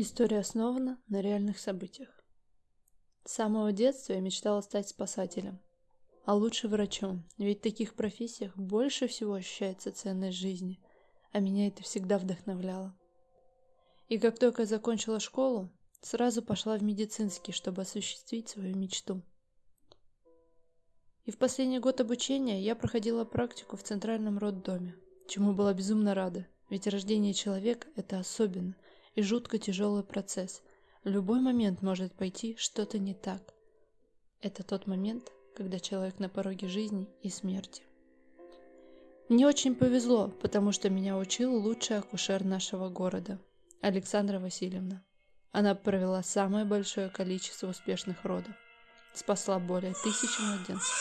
История основана на реальных событиях. С самого детства я мечтала стать спасателем, а лучше врачом, ведь в таких профессиях больше всего ощущается ценность жизни, а меня это всегда вдохновляло. И как только я закончила школу, сразу пошла в медицинский, чтобы осуществить свою мечту. И в последний год обучения я проходила практику в центральном роддоме, чему была безумно рада, ведь рождение человека – это особенно – и жутко тяжелый процесс. Любой момент может пойти что-то не так. Это тот момент, когда человек на пороге жизни и смерти. Мне очень повезло, потому что меня учил лучший акушер нашего города, Александра Васильевна. Она провела самое большое количество успешных родов. Спасла более тысячи младенцев.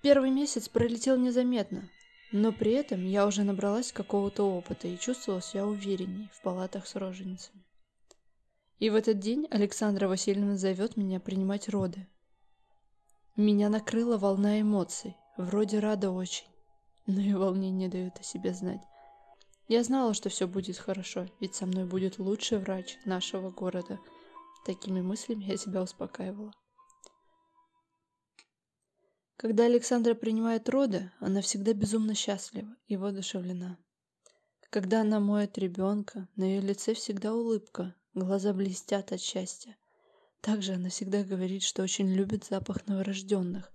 Первый месяц пролетел незаметно, но при этом я уже набралась какого-то опыта и чувствовала себя уверенней в палатах с роженицами. И в этот день Александра Васильевна зовет меня принимать роды. Меня накрыла волна эмоций, вроде рада очень, но и волнение дают о себе знать. Я знала, что все будет хорошо, ведь со мной будет лучший врач нашего города. Такими мыслями я себя успокаивала. Когда Александра принимает роды, она всегда безумно счастлива и воодушевлена. Когда она моет ребенка, на ее лице всегда улыбка, глаза блестят от счастья. Также она всегда говорит, что очень любит запах новорожденных.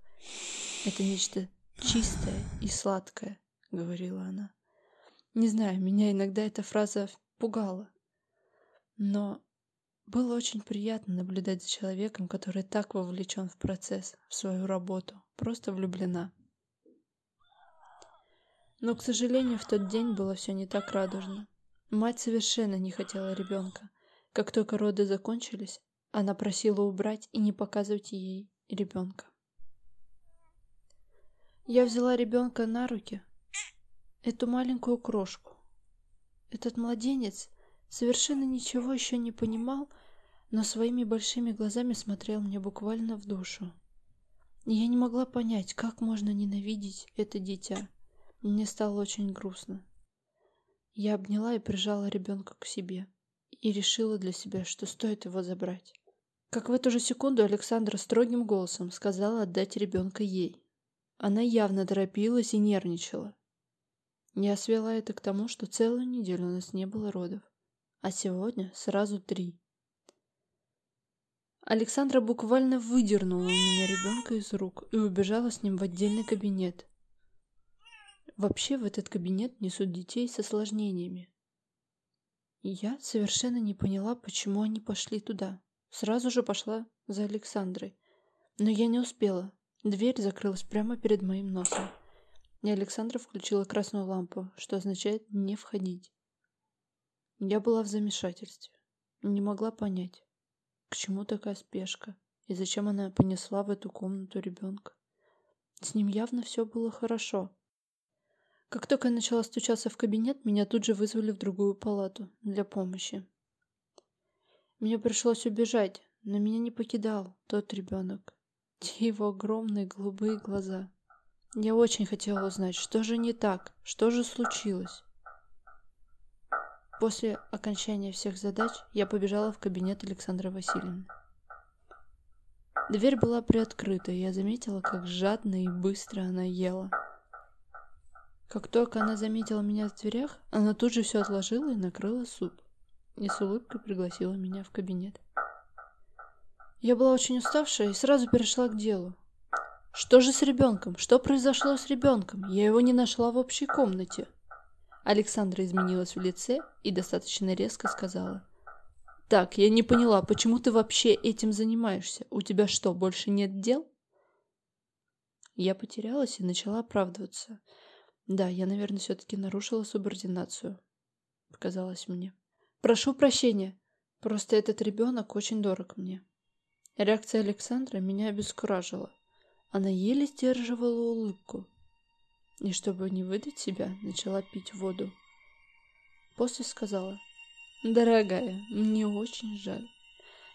Это нечто чистое и сладкое, говорила она. Не знаю, меня иногда эта фраза пугала. Но было очень приятно наблюдать за человеком, который так вовлечен в процесс, в свою работу, просто влюблена. Но, к сожалению, в тот день было все не так радужно. Мать совершенно не хотела ребенка. Как только роды закончились, она просила убрать и не показывать ей ребенка. Я взяла ребенка на руки, эту маленькую крошку. Этот младенец совершенно ничего еще не понимал, но своими большими глазами смотрел мне буквально в душу. Я не могла понять, как можно ненавидеть это дитя. Мне стало очень грустно. Я обняла и прижала ребенка к себе и решила для себя, что стоит его забрать. Как в эту же секунду Александра строгим голосом сказала отдать ребенка ей. Она явно торопилась и нервничала. Я свела это к тому, что целую неделю у нас не было родов, а сегодня сразу три. Александра буквально выдернула у меня ребенка из рук и убежала с ним в отдельный кабинет. Вообще в этот кабинет несут детей с осложнениями. Я совершенно не поняла, почему они пошли туда. Сразу же пошла за Александрой. Но я не успела. Дверь закрылась прямо перед моим носом. И Александра включила красную лампу, что означает «не входить». Я была в замешательстве. Не могла понять, к чему такая спешка? И зачем она понесла в эту комнату ребенка? С ним явно все было хорошо. Как только я начала стучаться в кабинет, меня тут же вызвали в другую палату для помощи. Мне пришлось убежать, но меня не покидал тот ребенок. Те его огромные голубые глаза. Я очень хотела узнать, что же не так, что же случилось. После окончания всех задач я побежала в кабинет Александры Васильевны. Дверь была приоткрыта, и я заметила, как жадно и быстро она ела. Как только она заметила меня в дверях, она тут же все отложила и накрыла суп. И с улыбкой пригласила меня в кабинет. Я была очень уставшая и сразу перешла к делу. Что же с ребенком? Что произошло с ребенком? Я его не нашла в общей комнате. Александра изменилась в лице и достаточно резко сказала. «Так, я не поняла, почему ты вообще этим занимаешься? У тебя что, больше нет дел?» Я потерялась и начала оправдываться. Да, я, наверное, все-таки нарушила субординацию. Показалось мне. Прошу прощения. Просто этот ребенок очень дорог мне. Реакция Александра меня обескуражила. Она еле сдерживала улыбку и чтобы не выдать себя, начала пить воду. После сказала, «Дорогая, мне очень жаль,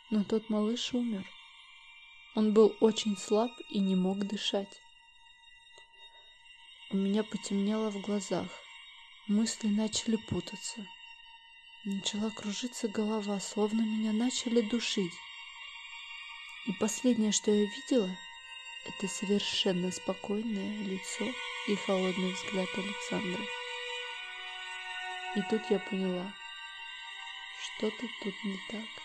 но тот малыш умер. Он был очень слаб и не мог дышать. У меня потемнело в глазах. Мысли начали путаться. Начала кружиться голова, словно меня начали душить. И последнее, что я видела, это совершенно спокойное лицо и холодный взгляд Александра. И тут я поняла, что-то тут не так.